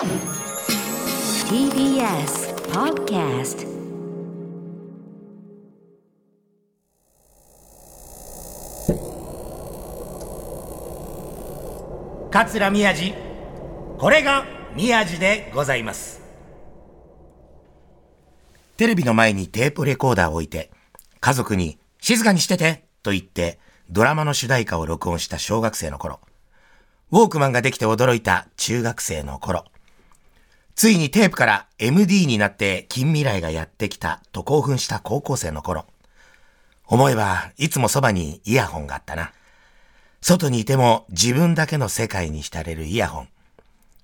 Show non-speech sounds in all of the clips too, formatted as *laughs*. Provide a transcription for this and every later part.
TBS Podcast 桂宮治。これが宮治でございます。テレビの前にテープレコーダーを置いて家族に静かにしててと言ってドラマの主題歌を録音した小学生の頃。ウォークマンができて驚いた中学生の頃。ついにテープから MD になって近未来がやってきたと興奮した高校生の頃思えばいつもそばにイヤホンがあったな外にいても自分だけの世界に浸れるイヤホン。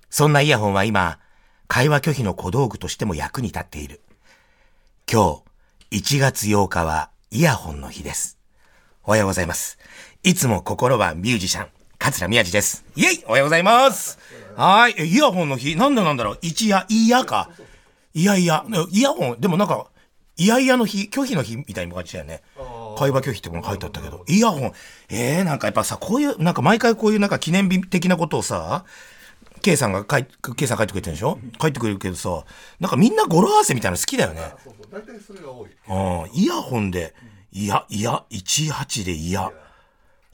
そんなイヤホンは今、会話拒否の小道具としても役に立っている。今日、1月8日はイヤホンの日です。おはようございます。いつも心はミュージシャン、桂宮治です。イェイおはようございます。はーい。えイヤホンの日なんでなんだろう一夜、いやか。いやいや、イヤホン、でもなんか、いやいやの日、拒否の日みたいな感じだよね。会話拒否ってもの書いてあったけど、イヤホン、えー、なんかやっぱさ、こういう、なんか毎回こういうなんか記念日的なことをさ、K さんが書い、K さん書いてくれてるでしょ？書いてくれるけどさ、なんかみんな語呂合わせみたいなの好きだよね。大体それが多い。うん、イヤホンで、いや、いや、18でいや。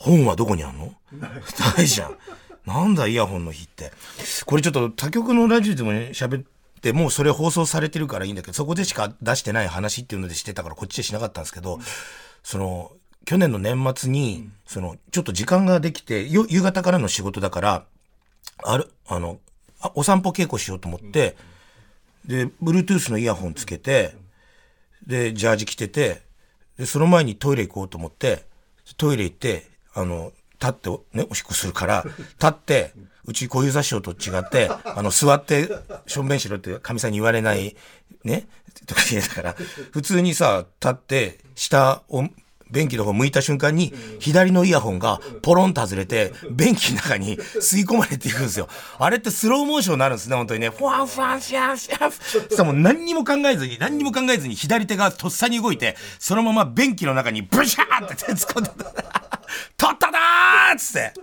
本はどこにあんの？ないじゃん。なんだイヤホンの日って。これちょっと他局のラジオでもね、喋って、もうそれ放送されてるからいいんだけど、そこでしか出してない話っていうのでしてたからこっちでしなかったんですけど、その、去年の年末に、その、ちょっと時間ができて、夕方からの仕事だから、ある、あの、あお散歩稽古しようと思って、で、Bluetooth のイヤホンつけて、で、ジャージ着てて、で、その前にトイレ行こうと思って、トイレ行って、あの、立って、ね、おしっこするから、立って、うち小遊三師匠と違って、*laughs* あの、座って、しょんべんしろって、かみさんに言われない、ね、とか言えたから、普通にさ、立って、下を、便器の方向いた瞬間に、左のイヤホンがポロンと外れて、便器の中に *laughs* 吸い込まれていくんですよ。あれってスローモーションになるんですね、本当にね。フワンフワンシャンシャン。そしたらもう何にも考えずに、何にも考えずに左手がとっさに動いて、そのまま便器の中にブシャーって手 *laughs* 突っ込んで取っただーっつって。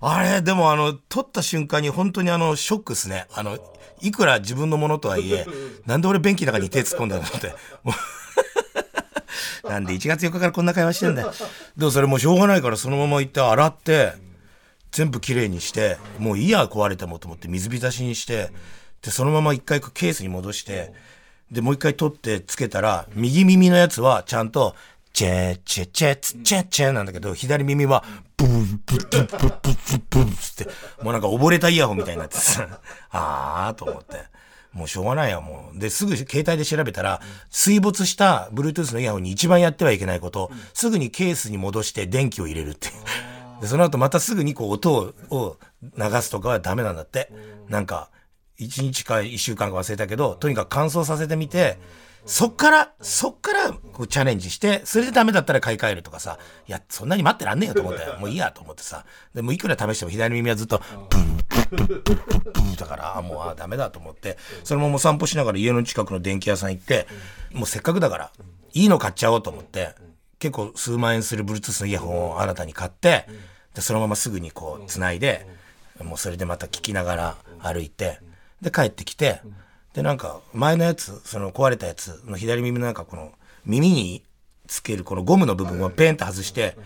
あれ、でもあの、取った瞬間に本当にあの、ショックっすね。あの、いくら自分のものとはいえ、なんで俺便器の中に手突っ込んだのって。なんで1月4日からこんな会話してんだよ。でもそれもうしょうがないからそのまま行って洗って、全部きれいにして、もういいや壊れてもと思って水浸しにして、で、そのまま一回ケースに戻して、で、もう一回取ってつけたら、右耳のやつはちゃんと、チェチェチェツチェチェなんだけど、左耳は、ブンブンブンブンブンブンブンって、もうなんか溺れたイヤホンみたいになってさ、*laughs* あーと思って。もうしょうがないよ、もう。で、すぐ携帯で調べたら、水没した Bluetooth のイヤホンに一番やってはいけないこと、すぐにケースに戻して電気を入れるっていう。で、その後またすぐにこう音をを流すとかはダメなんだって。なんか、一日か一週間か忘れたけど、とにかく乾燥させてみて、そっから、そっからこうチャレンジして、それでダメだったら買い替えるとかさ、いや、そんなに待ってらんねえよと思ったよ。もういいやと思ってさ。でもいくら試しても左耳はずっと、ブンブンブンブンブンブンだから、もうあダメだと思って、そのまま散歩しながら家の近くの電気屋さん行って、もうせっかくだから、いいの買っちゃおうと思って、結構数万円する Bluetooth のイヤホンを新たに買って、で、そのまますぐにこう繋いで、もうそれでまた聞きながら歩いて、で、帰ってきて、で、なんか、前のやつ、その壊れたやつの左耳のなんかこの、耳につけるこのゴムの部分をペンって外して、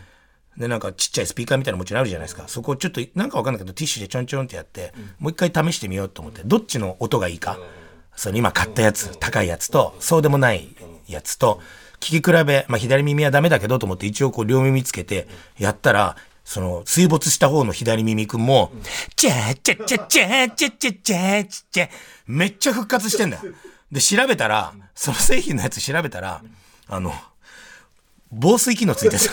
で、なんかちっちゃいスピーカーみたいなのもちろんあるじゃないですか。そこをちょっと、なんかわかんないけど、ティッシュでちょんちょんってやって、もう一回試してみようと思って、どっちの音がいいか。その今買ったやつ、高いやつと、そうでもないやつと、聞き比べ、まあ左耳はダメだけどと思って一応こう両耳つけてやったら、その水没した方の左耳くんも、チェーチェチェチェチェチェチェチェめっちゃ復活してんだよ。で、調べたら、その製品のやつ調べたら、あの、防水機能ついてた。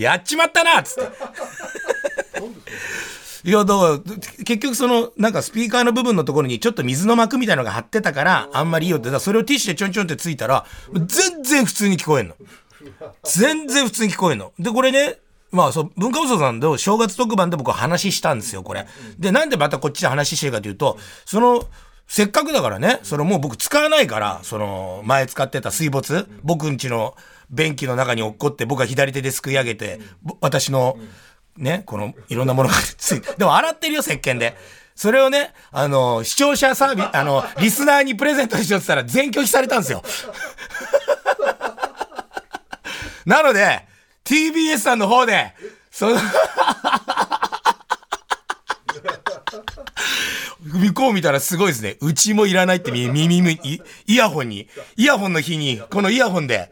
やっちまったなっつって。いや、だから、結局その、なんかスピーカーの部分のところにちょっと水の膜みたいのが貼ってたから、あんまりいいよって、だそれをティッシュでちょんちょんってついたら、全然普通に聞こえんの。全然普通に聞こえんの。で、これね、まあそう、文化放送さんの正月特番で僕は話したんですよ、これ。で、なんでまたこっちで話してるかというと、その、せっかくだからね、そのもう僕使わないから、その、前使ってた水没、僕んちの便器の中に落っこって、僕は左手ですくい上げて、ぼ私の、ね、この、いろんなものが *laughs* ついて、でも洗ってるよ、石鹸で。それをね、あの、視聴者サービス、*laughs* あの、リスナーにプレゼントしようって言ったら全拒否されたんですよ。*laughs* なので、TBS さんの方で、その向こう見たらすごいですね。うちもいらないって耳、耳、イヤホンに、イヤホンの日に、このイヤホンで、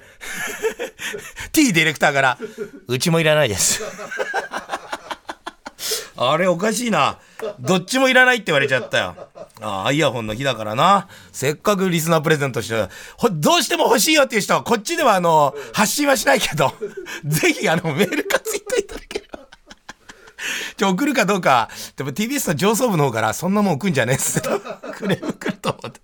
*laughs* T ディレクターから、うちもいらないです。*laughs* あれおかしいな。どっちもいらないって言われちゃったよ。ああ、イヤホンの日だからな。せっかくリスナープレゼントして、どうしても欲しいよっていう人は、こっちではあの、発信はしないけど、*laughs* ぜひあの、メールかツイッターいただければ。*laughs* じゃ送るかどうか、でも TBS の上層部の方からそんなもん送んじゃねえっつってクレーム来ると思って。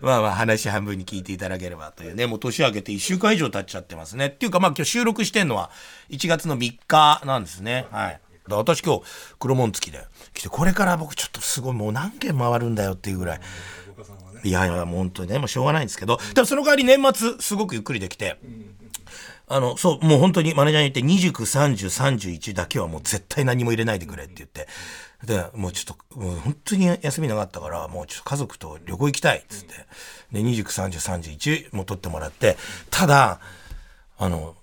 まあまあ話半分に聞いていただければというね、もう年明けて1週間以上経っちゃってますね。っていうかまあ今日収録してんのは1月の3日なんですね。はい。私今日黒門付きで来て、これから僕ちょっとすごいもう何軒回るんだよっていうぐらい。いやいや、もう本当にね、もうしょうがないんですけど、でもその代わり年末すごくゆっくりできて、あの、そう、もう本当にマネージャーに言って、29、30、31だけはもう絶対何も入れないでくれって言って、で、もうちょっと、もう本当に休みなかったから、もうちょっと家族と旅行行きたいっつって、で、29、30、31も取ってもらって、ただ、あの、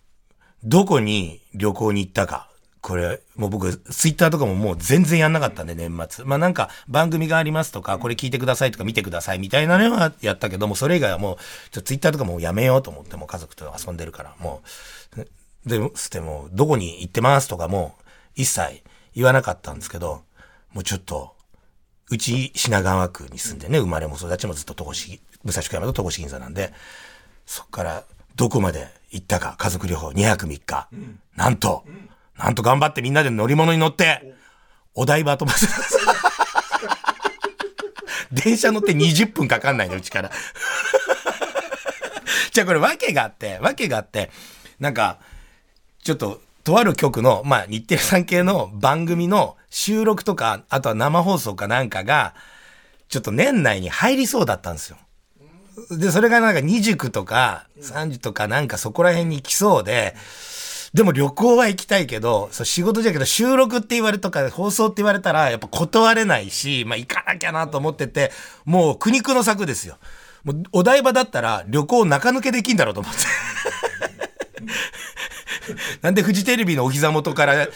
どこに旅行に行ったか、これ、もう僕、ツイッターとかももう全然やんなかったんで、年末。まあなんか、番組がありますとか、これ聞いてくださいとか見てくださいみたいなのはやったけども、それ以外はもう、ツイッターとかもうやめようと思って、もう家族と遊んでるから、もう、で、つっても、どこに行ってますとかも、一切言わなかったんですけど、もうちょっと、うち品川区に住んでね、生まれも育ちもずっと戸越、武蔵小山と戸越銀座なんで、そっからどこまで行ったか、家族旅行2泊3日。なんと、なんと頑張ってみんなで乗り物に乗って、お台場飛ばす。電車乗って20分かかんないね、うちから。じゃあこれ訳があって、訳があって、なんか、ちょっと、とある局の、まあ、日テレさん系の番組の収録とか、あとは生放送かなんかが、ちょっと年内に入りそうだったんですよ。で、それがなんか29とか30とかなんかそこら辺に来そうで、でも旅行は行きたいけど、そう仕事じゃけど収録って言われとか放送って言われたらやっぱ断れないし、まあ行かなきゃなと思ってて、もう苦肉の策ですよ。もうお台場だったら旅行中抜けできんだろうと思って。*laughs* なんでフジテレビのお膝元から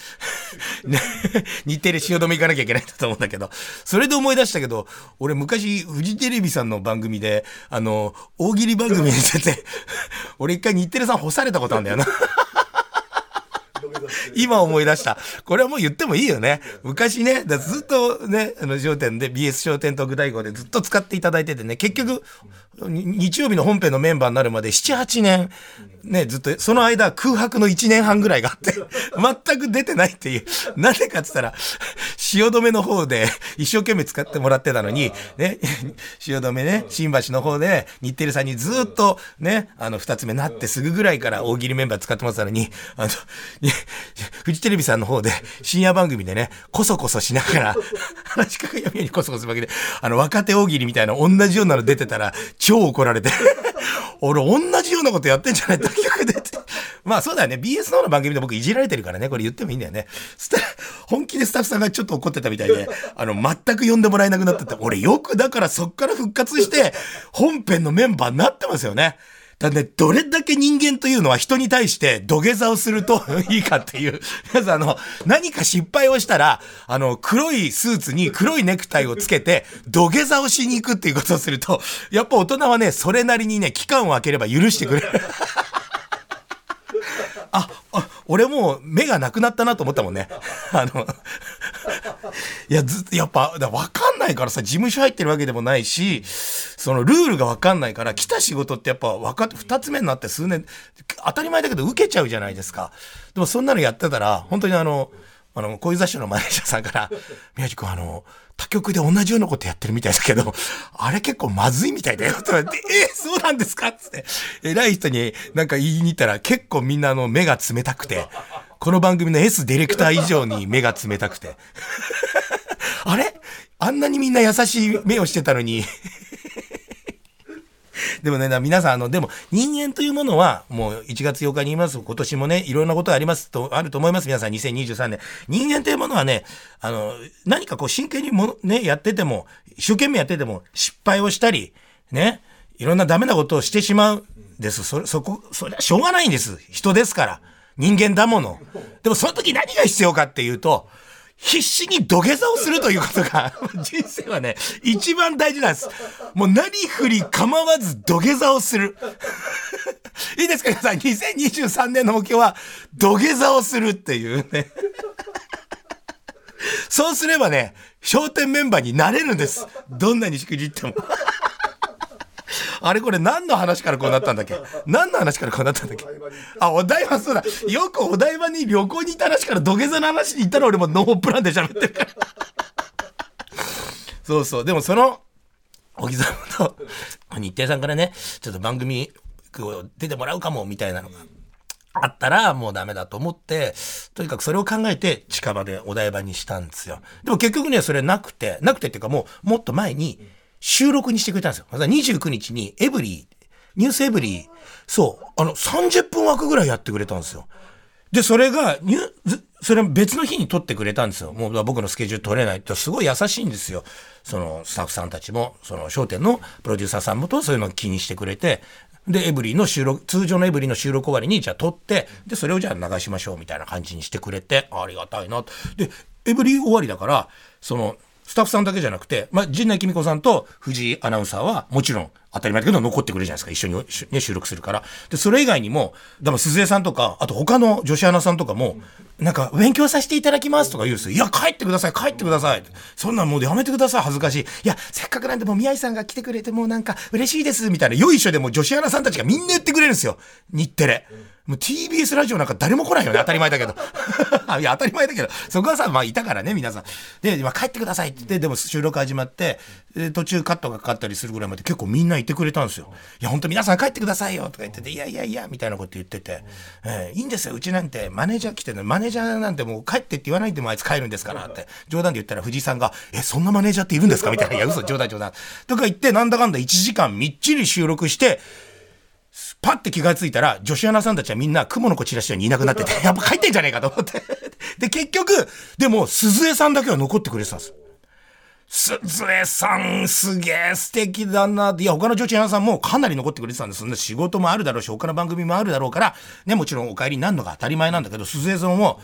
日テレ汐留行かなきゃいけないんだと思うんだけど、それで思い出したけど、俺昔フジテレビさんの番組で、あの、大喜利番組に出て、俺一回日テレさん干されたことあるんだよな。今思い出した。これはもう言ってもいいよね。昔ね、ずっとね、あの、商店で、BS 商店特大号でずっと使っていただいててね、結局、日曜日の本編のメンバーになるまで7、8年、ね、ずっと、その間空白の1年半ぐらいがあって、全く出てないっていう。なぜかって言ったら、汐留の方で一生懸命使ってもらってたのに、ね、汐留ね、新橋の方で日テレさんにずっとね、あの、二つ目なってすぐぐらいから大喜利メンバー使ってもらったのに、あの、フジテレビさんの方で深夜番組でね、こそこそしながら、話しかけ闇にこそこそするわけで、あの、若手大喜利みたいな同じようなの出てたら、超怒られて *laughs* 俺同じようなことやってんじゃない？結局出て。まあそうだよね。BS の方の番組で僕いじられてるからね。これ言ってもいいんだよね。そしたら、本気でスタッフさんがちょっと怒ってたみたいで、*laughs* あの、全く呼んでもらえなくなってて、俺よくだからそっから復活して、本編のメンバーになってますよね。だね、どれだけ人間というのは人に対して土下座をすると *laughs* いいかっていう。まずあの、何か失敗をしたら、あの、黒いスーツに黒いネクタイをつけて、土下座をしに行くっていうことをすると、やっぱ大人はね、それなりにね、期間を空ければ許してくれる。俺もう目がなくなったなと思ったもんね。*laughs* あの、いや、ずっと、やっぱ、わかんないからさ、事務所入ってるわけでもないし、そのルールがわかんないから、来た仕事ってやっぱ分かって、二つ目になって数年、当たり前だけど受けちゃうじゃないですか。でもそんなのやってたら、本当にあの、あの、こういう雑誌のマネージャーさんから、宮地君あの、他局で同じようなことやってるみたいだけど、*laughs* あれ結構まずいみたいだよ。*laughs* とかって、*laughs* えー、そうなんですか？つって、偉い人になんか言いに行ったら結構みんなの目が冷たくて、この番組の S ディレクター以上に目が冷たくて。あれ？あんなにみんな優しい目をしてたのに *laughs* でもね、皆さん、あの、でも人間というものは、もう1月8日に言います、今年もね、いろんなことありますと、あると思います、皆さん、2023年。人間というものはね、あの、何かこう真剣にもの、ね、やってても、一生懸命やってても、失敗をしたり、ね、いろんなダメなことをしてしまうん。です。そ、そこ、それはしょうがないんです。人ですから。人間だもの。でもその時何が必要かっていうと、必死に土下座をするということが、*laughs* 人生はね、一番大事なんです。もう何振り構わず土下座をする。いいですか皆さん、2023年の目標は、土下座をするっていうね。そうすればね、笑点メンバーになれるんです。どんなにしくじっても。*laughs* あれこれ何の話からこうなったんだっけ？何の話からこうなったんだっけ？*laughs* あ、お台場そうだ。よくお台場に旅行に行った話から土下座の話に行ったら俺もノープランで喋ってるから。*laughs* そうそう。でもその、小木さんと日程さんからね、ちょっと番組出てもらうかもみたいなのがあったらもうダメだと思って、とにかくそれを考えて近場でお台場にしたんですよ。でも結局ね、それなくて、なくてっていうかもうもっと前に収録にしてくれたんですよ。また29日にエブリー、ニュースエブリー、そう、あの30分枠ぐらいやってくれたんですよ。で、それが、ニュそれ別の日に撮ってくれたんですよ。もう僕のスケジュール取れないって、すごい優しいんですよ。そのスタッフさんたちも、その商店のプロデューサーさんもとそういうのを気にしてくれて、で、エブリィの収録、通常のエブリィの収録終わりに、じゃあ撮って、で、それをじゃあ流しましょうみたいな感じにしてくれて、ありがたいなと。で、エブリィ終わりだから、その、スタッフさんだけじゃなくて、まあ、陣内貴美子さんと藤井アナウンサーは、もちろん、当たり前だけど残ってくれるじゃないですか。一緒に、ね、収録するから。で、それ以外にも、でも鈴江さんとか、あと他の女子アナさんとかも、なんか、勉強させていただきますとか言うんですよ。いや、帰ってください、帰ってください。そんなんもうやめてください、恥ずかしい。いや、せっかくなんでもう宮井さんが来てくれて、もうなんか嬉しいです、みたいな。よいしょでも女子アナさんたちがみんな言ってくれるんですよ。日テレ。もう TBS ラジオなんか誰も来ないよね、当たり前だけど。*laughs* いや、当たり前だけど、そこはさ、まあいたからね、皆さん。で、まあ帰ってくださいって。言って、でも収録始まって、で途中カットがかかったりするぐらいまで結構みんな言ってくれたんですよ。いや、本当皆さん帰ってくださいよとか言ってて、いやいやいや、みたいなこと言ってて、えーいいんですよ、うちなんて。マネージャー来てるの、マネージャーなんてもう帰ってって言わないでもあいつ帰るんですからって、冗談で言ったら藤井さんが、え、そんなマネージャーっているんですか？みたいな、いや、嘘、冗談冗談。とか言って、なんだかんだ1時間みっちり収録して、パッて気がついたら、女子アナさんたちはみんな雲の子散らしにいなくなってて、*laughs* やっぱ帰ってんじゃねえかと思って。で、結局、でも、鈴江さんだけは残ってくれてたんです。鈴江さん、すげえ素敵だな。いや、他の女子アナさんもかなり残ってくれてたんです。仕事もあるだろうし、他の番組もあるだろうから、ね、もちろんお帰りになるのが当たり前なんだけど、鈴江さんも、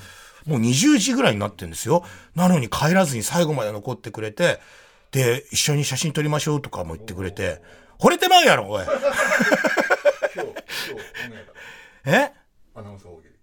もう20時ぐらいになってるんですよ。なのに帰らずに最後まで残ってくれて、で、一緒に写真撮りましょうとかも言ってくれて、惚れてまうやろ、おい。え？アナウンサー大喜利。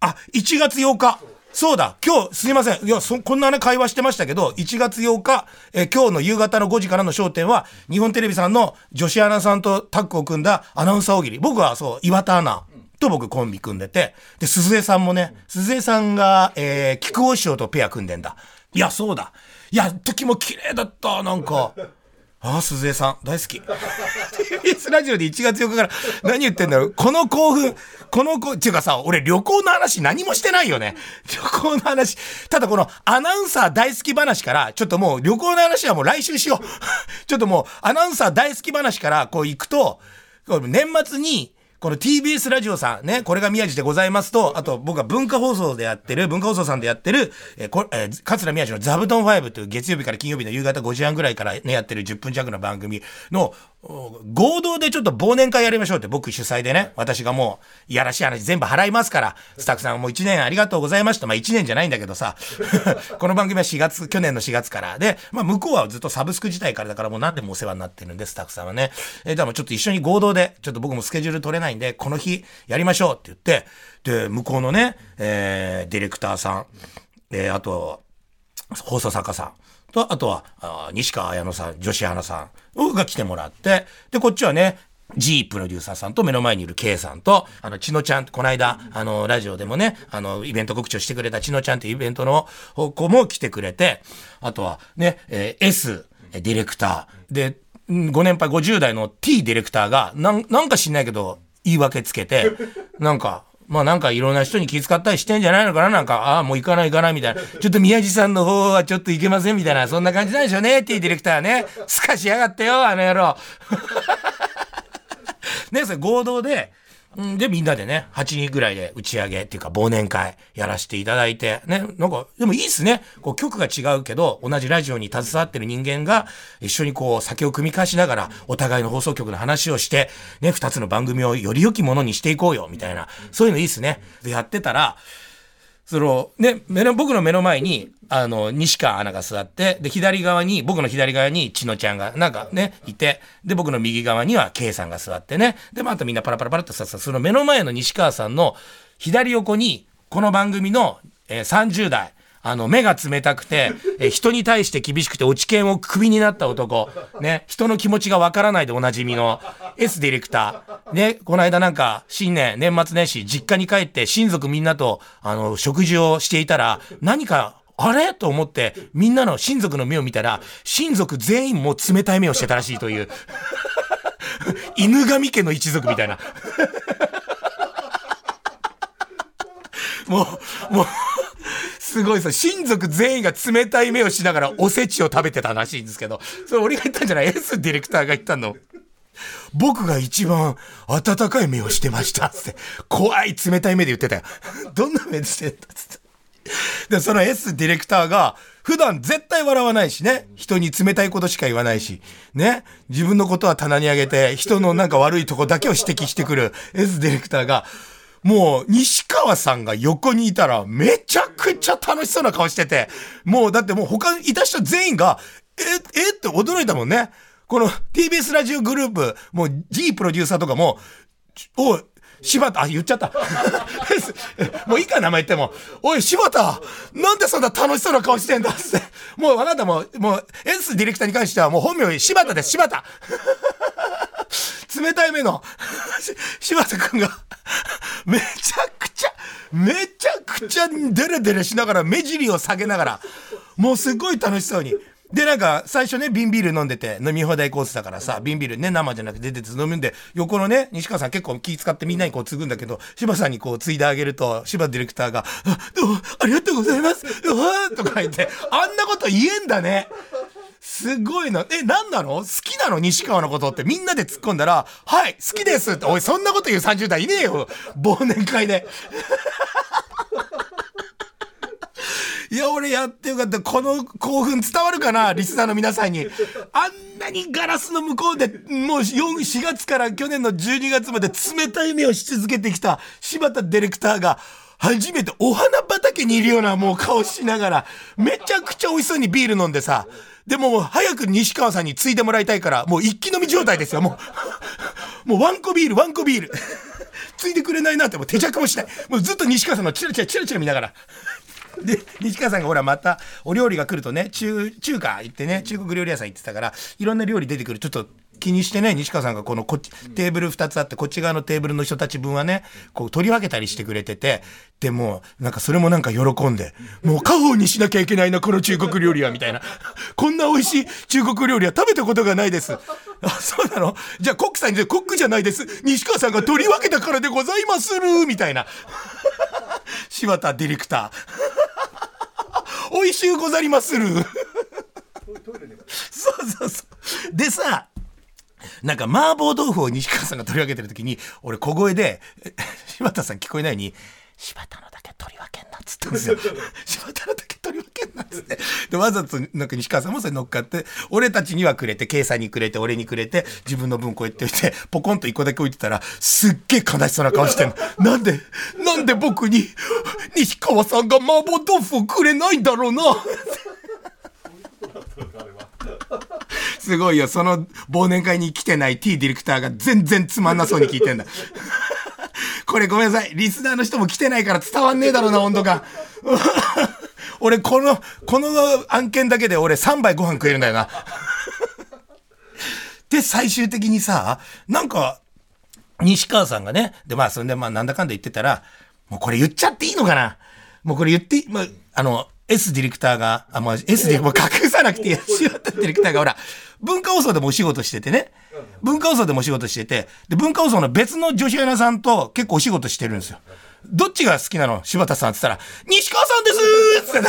あ、1月8日。そうだ、今日、すいません。いや、そ、こんなね、会話してましたけど、1月8日、えー今日の夕方の5時からの焦点は、日本テレビさんの女子アナさんとタッグを組んだアナウンサー大喜利。僕はそう、岩田アナと僕コンビ組んでて、で、鈴江さんもね、鈴江さんが、えー、菊尾師匠とペア組んでんだ。いや、そうだ。いや、時も綺麗だった、なんか。ああ、鈴江さん、大好き。TBS ラジオで1月4日から何言ってんだろう。この興奮、このこ、っていうかさ、俺旅行の話何もしてないよね。旅行の話。ただこのアナウンサー大好き話から、ちょっともう旅行の話はもう来週しよう。ちょっともうアナウンサー大好き話からこう行くと、年末に、この TBS ラジオさんね、これが宮地でございますと、あと僕は文化放送でやってる、文化放送さんでやってる、えーこえー桂宮地の座布団5という月曜日から金曜日の夕方5時半ぐらいからね、やってる10分弱の番組の、合同でちょっと忘年会やりましょうって僕主催でね、私がもう、いやらしい話全部払いますから、スタッフさんもう1年ありがとうございました。まあ1年じゃないんだけどさ、*laughs* この番組は4月、去年の4月から。で、まあ向こうはずっとサブスク自体からだからもう何でもお世話になってるんで、スタッフさんはね。えー、でもちょっと一緒に合同で、ちょっと僕もスケジュール取れないんで、この日やりましょうって言って、で、向こうのね、えーディレクターさん、えーあと、放送作家さんと、あとは、あ西川綾乃さん、女子アナさんが来てもらって、で、こっちはね、G プロデューサーさんと目の前にいる K さんと、あの、ちのちゃん、この間、あの、ラジオでもね、あの、イベント告知をしてくれたちのちゃんっていうイベントの子も来てくれて、あとはね、えー S ディレクター、で、うんご年配50代の T ディレクターが、なんなんか知んないけど、言い訳つけて、なんか、まあなんかいろんな人に気遣ったりしてんじゃないのかな？なんか、ああ、もう行かない行かないみたいな。ちょっと宮地さんの方はちょっと行けませんみたいな、そんな感じなんでしょうね、T ディレクターね。すかしやがってよ、あの野郎。*laughs* ね、それ合同で、で、みんなでね、8人ぐらいで打ち上げっていうか忘年会やらせていただいて、ね、なんか、でもいいっすね。こう曲が違うけど、同じラジオに携わってる人間が、一緒にこう酒を組み交わしながら、お互いの放送局の話をして、ね、2つの番組をより良きものにしていこうよ、みたいな、そういうのいいっすね。で、やってたら、その、ね、目の、僕の目の前に、あの、西川アナが座って、で、左側に、僕の左側に、千野ちゃんが、なんかね、いて、で、僕の右側には、K さんが座ってね、で、まあ、あとみんなパラパラパラっとさ、その目の前の西川さんの、左横に、この番組の、えー30代、あの、目が冷たくて、え人に対して厳しくて、落ち研をクビになった男、ね、人の気持ちがわからないでおなじみの S ディレクター、ね、この間なんか、新年、年末年始、実家に帰って親族みんなと、あの、食事をしていたら、何か、あれ？と思って、みんなの親族の目を見たら、親族全員も冷たい目をしてたらしいという、*laughs* 犬神家の一族みたいな。もう、もう、すごいさ、親族全員が冷たい目をしながらおせちを食べてたらしいんですけど、それ俺が言ったんじゃない ?S ディレクターが言ったの。僕が一番温かい目をしてました。つって。怖い冷たい目で言ってたよ。どんな目でしてんだつって。で、その S ディレクターが、普段絶対笑わないしね。人に冷たいことしか言わないし。ね。自分のことは棚に上げて、人のなんか悪いとこだけを指摘してくる S ディレクターが、もう、西川さんが横にいたら、めちゃくちゃ楽しそうな顔してて、もう、だってもう他にいた人全員が、え、えって驚いたもんね。この TBS ラジオグループ、もう G プロデューサーとかも、おい、柴田、あ、言っちゃった。*laughs* もういいか、名前言っても。おい、柴田なんでそんな楽しそうな顔してんだって。もうあなたも、もう S ディレクターに関してはもう本名柴田です、柴田冷たい目の、柴田くんが、めちゃくちゃ、めちゃくちゃデレデレしながら、目尻を下げながら、もうすごい楽しそうに。で、なんか、最初ね、瓶ビール飲んでて、飲み放題コースだからさ、瓶ビールね、生じゃなくて出てて飲むんで、横のね、西川さん結構気使ってみんなにこう継ぐんだけど、柴さんにこう継いであげると、柴ディレクターが、あどうも、ありがとうございます、うわーとか言って、あんなこと言えんだね。すごいな。え、なんなの？好きなの？西川のことってみんなで突っ込んだら、はい、好きですって、おい、そんなこと言う30代いねえよ。忘年会で。いや、俺やってよかった。この興奮伝わるかな？リスナーの皆さんに。あんなにガラスの向こうで、もう4、4月から去年の12月まで冷たい目をし続けてきた柴田ディレクターが、初めてお花畑にいるようなもう顔しながら、めちゃくちゃ美味しそうにビール飲んでさ、でも早く西川さんに継いでもらいたいから、もう一気飲み状態ですよ、もう。もうワンコビール、ワンコビール。継いでくれないなってもう手着もしない。もうずっと西川さんのチラチラチラチラ見ながら。で、西川さんがほらまたお料理が来るとね、中、中華行ってね、中国料理屋さん行ってたから、いろんな料理出てくる。ちょっと気にしてね、西川さんがこのこっち、テーブル2つあって、こっち側のテーブルの人たち分はね、こう取り分けたりしてくれてて、でも、なんかそれもなんか喜んで、もう家宝にしなきゃいけないな、この中国料理は、みたいな。こんな美味しい中国料理は食べたことがないです。あ、そうなの？じゃあコックさんに、コックじゃないです。西川さんが取り分けたからでございまする、みたいな。*laughs* 柴田ディレクター。美味しゅうござりまする。*laughs* そうそうそう。でさ、なんか麻婆豆腐を西川さんが取り分けてる時に、俺小声で、え *laughs* 柴田さん聞こえないように、柴田のだけ取り分けんなっつったんですよ。*laughs* 柴田のだけ取り分けんなっつって。で、わざとなんか西川さんもそれ乗っかって、俺たちにはくれて、計算にくれて、俺にくれて、自分の分こうやっておいて、ポコンと一個だけ置いてたら、すっげえ悲しそうな顔してんの。なんで、なんで僕に、西川さんが麻婆豆腐をくれないだろうな。すごいよ。その忘年会に来てない T ディレクターが全然つまんなそうに聞いてんだ。これごめんなさい。リスナーの人も来てないから伝わんねえだろうな、温度が。俺、この、この案件だけで俺3杯ご飯食えるんだよな。で、最終的にさ、なんか、西川さんがね、で、まあ、そんで、まあ、なんだかんだ言ってたら、もうこれ言っちゃっていいのかな？もうこれ言ってまあ、あの、S ディレクターが、あ、まあ、S で、もう隠さなくていいや。柴田ディレクターがほら、文化放送でもお仕事しててね。文化放送でもお仕事してて、で、文化放送の別の女子アナさんと結構お仕事してるんですよ。どっちが好きなの？柴田さんって言ったら、西川さんですーって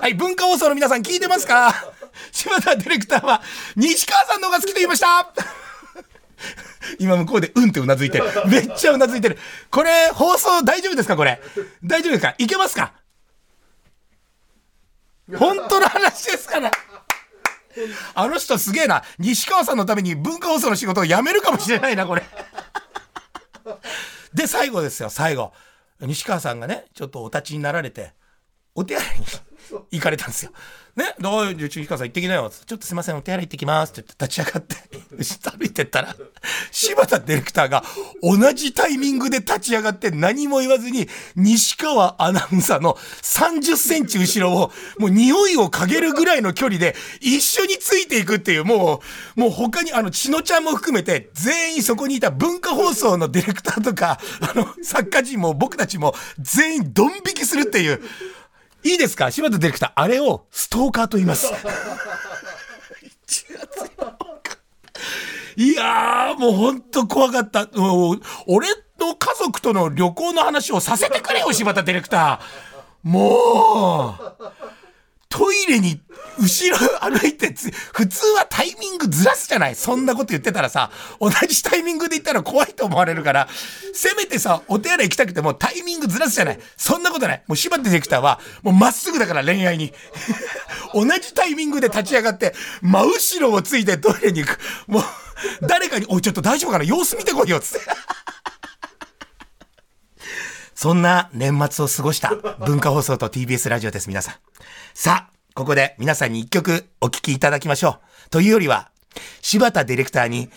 はい、文化放送の皆さん聞いてますか？柴田ディレクターは、西川さんの方が好きと言いました今向こうでうんってうなずいてる。*laughs* めっちゃうなずいてる。これ、放送大丈夫ですか？これ。大丈夫ですか？いけますか？本当の話ですから。あの人すげえな。西川さんのために文化放送の仕事を辞めるかもしれないな、これ。で、最後ですよ、最後。西川さんがね、ちょっとお立ちになられて、お手洗いに行かれたんですよ。ね、どう？いう西川さん行ってきなよ。ちょっとすいません、お手洗い行ってきますって言って立ち上がって、*laughs* 歩いてったら、*laughs* 柴田ディレクターが同じタイミングで立ち上がって何も言わずに、西川アナウンサーの30センチ後ろを、もう匂いを嗅げるぐらいの距離で一緒についていくっていう、もう、もう他にあの、ちのちゃんも含めて、全員そこにいた文化放送のディレクターとか、あの、作家陣も僕たちも全員ドン引きするっていう、いいですか？柴田ディレクター、あれをストーカーと言います。*laughs* いやー、もうほんと怖かった。俺の家族との旅行の話をさせてくれよ、柴田ディレクター。もう、トイレに後ろ歩いて普通はタイミングずらすじゃないそんなこと言ってたらさ、同じタイミングで言ったら怖いと思われるから、せめてさ、お手洗い行きたくてもタイミングずらすじゃないそんなことない。もう柴田ディレクターは、もうまっすぐだから恋愛に。*laughs* 同じタイミングで立ち上がって、真後ろをついてトイレに行く。もう、誰かに、おい、ちょっと大丈夫かな？様子見てこいよ、つって。そんな年末を過ごした文化放送と TBS ラジオです、皆さん。さあ、ここで皆さんに一曲お聴きいただきましょう。というよりは、柴田ディレクターに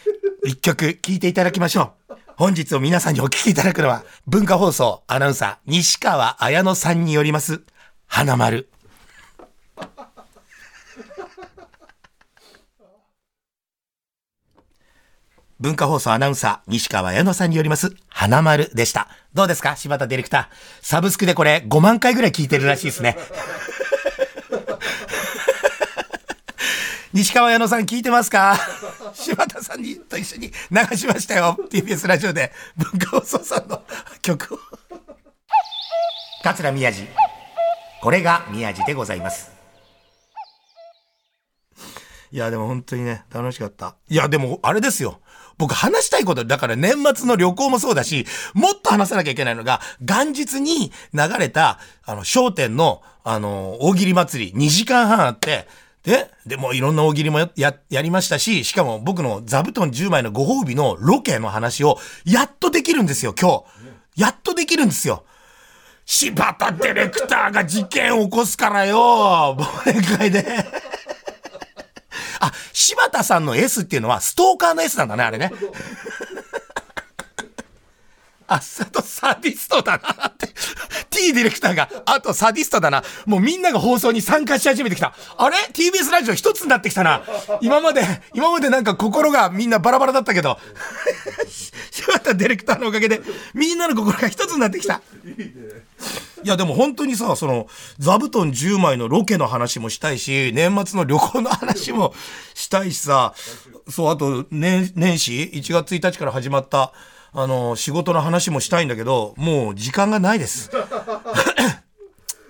一曲聴いていただきましょう。本日を皆さんにお聴きいただくのは、文化放送アナウンサー、西川綾乃さんによります、花丸。文化放送アナウンサー、西川綾乃さんによります、花丸でした。どうですか？柴田ディレクター。サブスクでこれ5万回ぐらい聞いてるらしいですね。西川矢野さん聞いてますか？柴田さんにと一緒に流しましたよ。TBS ラジオで文化放送さんの曲を。桂宮治。これが宮治でございます。いや、でも本当にね、楽しかった。いや、でも、あれですよ。僕話したいこと、だから年末の旅行もそうだし、もっと話さなきゃいけないのが、元日に流れた、あの、商店の、あの、大喜利祭り、2時間半あって、で、でもいろんな大喜利もや、やりましたし、しかも僕の座布団10枚のご褒美のロケの話を、やっとできるんですよ、今日。やっとできるんですよ。柴田ディレクターが事件起こすからよ、忘年会で。あ、柴田さんの S っていうのはストーカーの S なんだね、あれね。あ、あとサディストだなって。T ディレクターが、あとサディストだな。もうみんなが放送に参加し始めてきた。あれ ?TBS ラジオ一つになってきたな。今まで、今までなんか心がみんなバラバラだったけど。柴田ディレクターのおかげで、みんなの心が一つになってきた。いやでも本当にさ、その、座布団10枚のロケの話もしたいし、年末の旅行の話もしたいしさ、そう、あと年、年始、1月1日から始まった、あの、仕事の話もしたいんだけど、もう時間がないです。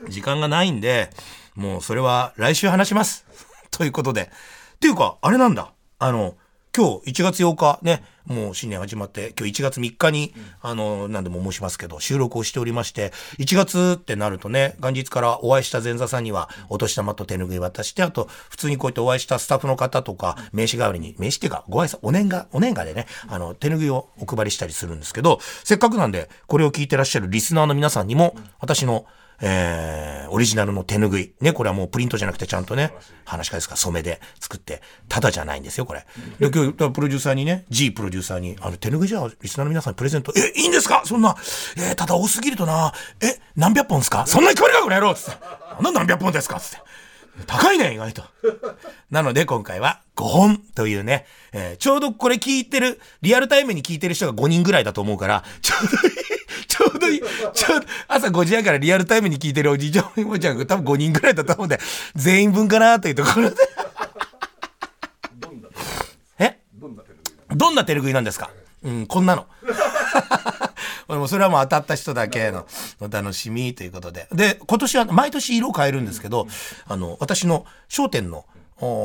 時間がないんで、もうそれは来週話します。ということで。っていうか、あれなんだ。あの、今日1月8日ね、もう新年始まって、今日1月3日に、あの、何でも申しますけど、収録をしておりまして、1月ってなるとね、元日からお会いした前座さんには、お年玉と手拭い渡して、あと、普通にこうやってお会いしたスタッフの方とか、名刺代わりに、名刺っていうか、ご挨拶、お年賀、お年賀でね、あの、手拭いをお配りしたりするんですけど、せっかくなんで、これを聞いてらっしゃるリスナーの皆さんにも、私の、えー、オリジナルの手拭い。ね、これはもうプリントじゃなくてちゃんとね、話し家ですか、染めで作って、ただじゃないんですよ、これ。で、今日、プロデューサーにね、G プロデューサーに、あの、手拭いじゃあ、リスナーの皆さんにプレゼント、え、いいんですか？そんな、えー、ただ多すぎるとな、え、何百本ですか？そんなに配るか、これやろうつって。なん何百本ですか？つって。高いね、意外と。なので今回は5本というね、えー、ちょうどこれ聞いてる、リアルタイムに聞いてる人が5人ぐらいだと思うから、ちょうどいい、ちょうどいい、ちょうど、朝5時半からリアルタイムに聞いてるおじいちゃん、おばちゃんが多分5人ぐらいだと思うんで、全員分かなというところで。え？どんな手拭いなんですか？うん、こんなの。*laughs* もそれはもう当たった人だけのお楽しみということで。で、今年は毎年色を変えるんですけど、あの、私の商店のお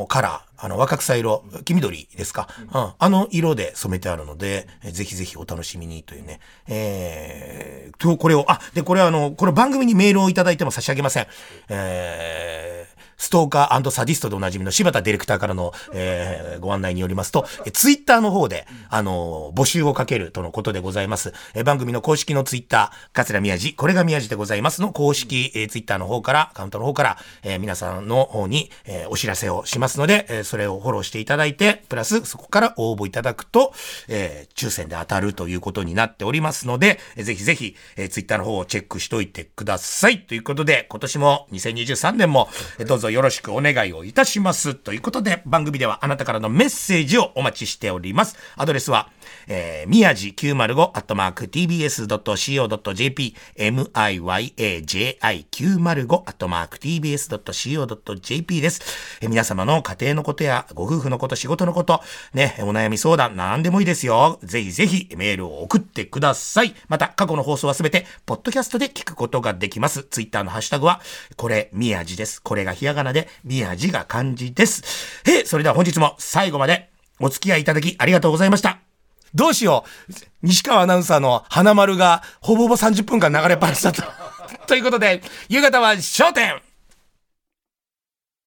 カラー、あの、若草色、黄緑ですか。うん。あの色で染めてあるので、えぜひぜひお楽しみにというね。えー、と、これを、あ、で、これはあの、これ番組にメールをいただいても差し上げません。えー、ストーカーサディストでおなじみの柴田ディレクターからの、えー、ご案内によりますと、えツイッターの方で、あの募集をかけるとのことでございます。え番組の公式のツイッター、桂宮治、これが宮治でございますの公式、えツイッターの方から、カウントの方から、え皆さんの方に、えお知らせをしますので、えそれをフォローしていただいて、プラスそこから応募いただくと、え抽選で当たるということになっておりますので、えぜひぜひ、えツイッターの方をチェックしといてください。ということで、今年も2023年も、えどうぞぞよろしくお願いをいたします。ということで、番組ではあなたからのメッセージをお待ちしております。アドレスは、えー、宮地905アットマーク tbs.co.jp miyaji905 アットマーク tbs.co.jp です。えー、皆様の家庭のことやご夫婦のこと、仕事のこと、ね、お悩み相談、何でもいいですよ。ぜひぜひメールを送ってください。また、過去の放送はすべて、ポッドキャストで聞くことができます。ツイッターのハッシュタグは、これ、宮地です。これがひらがなで、宮地が漢字です。えー、それでは本日も最後までお付き合いいただきありがとうございました。どうしよう。西川アナウンサーの花丸がほぼほぼ30分間流れっぱなしだった。*laughs* ということで、夕方は焦点